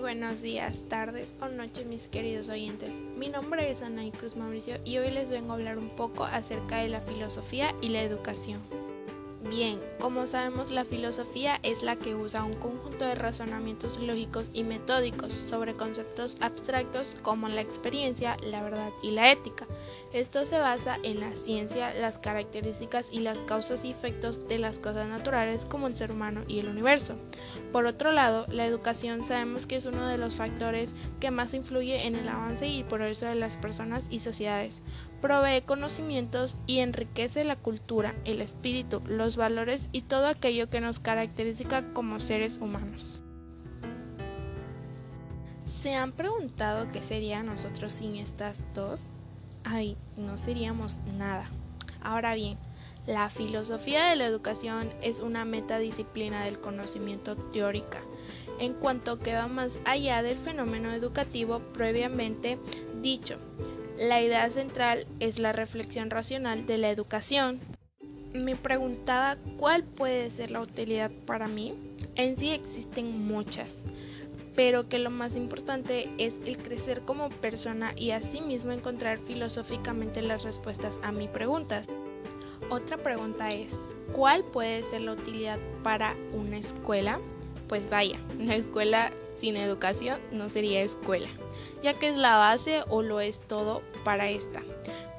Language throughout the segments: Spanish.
Buenos días, tardes o noches mis queridos oyentes. Mi nombre es Anaí Cruz Mauricio y hoy les vengo a hablar un poco acerca de la filosofía y la educación. Bien, como sabemos, la filosofía es la que usa un conjunto de razonamientos lógicos y metódicos sobre conceptos abstractos como la experiencia, la verdad y la ética. Esto se basa en la ciencia, las características y las causas y efectos de las cosas naturales como el ser humano y el universo. Por otro lado, la educación sabemos que es uno de los factores que más influye en el avance y progreso de las personas y sociedades provee conocimientos y enriquece la cultura, el espíritu, los valores y todo aquello que nos caracteriza como seres humanos. ¿Se han preguntado qué sería nosotros sin estas dos? Ay, no seríamos nada. Ahora bien, la filosofía de la educación es una metadisciplina del conocimiento teórica, en cuanto que va más allá del fenómeno educativo previamente dicho. La idea central es la reflexión racional de la educación. Me preguntaba cuál puede ser la utilidad para mí. En sí existen muchas, pero que lo más importante es el crecer como persona y asimismo encontrar filosóficamente las respuestas a mis preguntas. Otra pregunta es, ¿cuál puede ser la utilidad para una escuela? Pues vaya, una escuela sin educación no sería escuela ya que es la base o lo es todo para esta.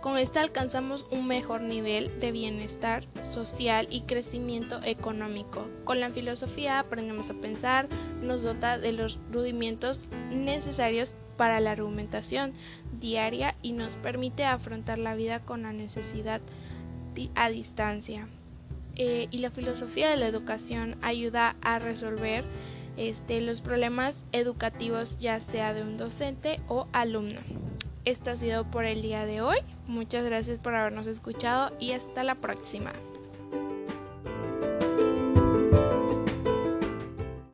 Con esta alcanzamos un mejor nivel de bienestar social y crecimiento económico. Con la filosofía aprendemos a pensar, nos dota de los rudimentos necesarios para la argumentación diaria y nos permite afrontar la vida con la necesidad a distancia. Eh, y la filosofía de la educación ayuda a resolver este, los problemas educativos ya sea de un docente o alumno. Esto ha sido por el día de hoy. Muchas gracias por habernos escuchado y hasta la próxima.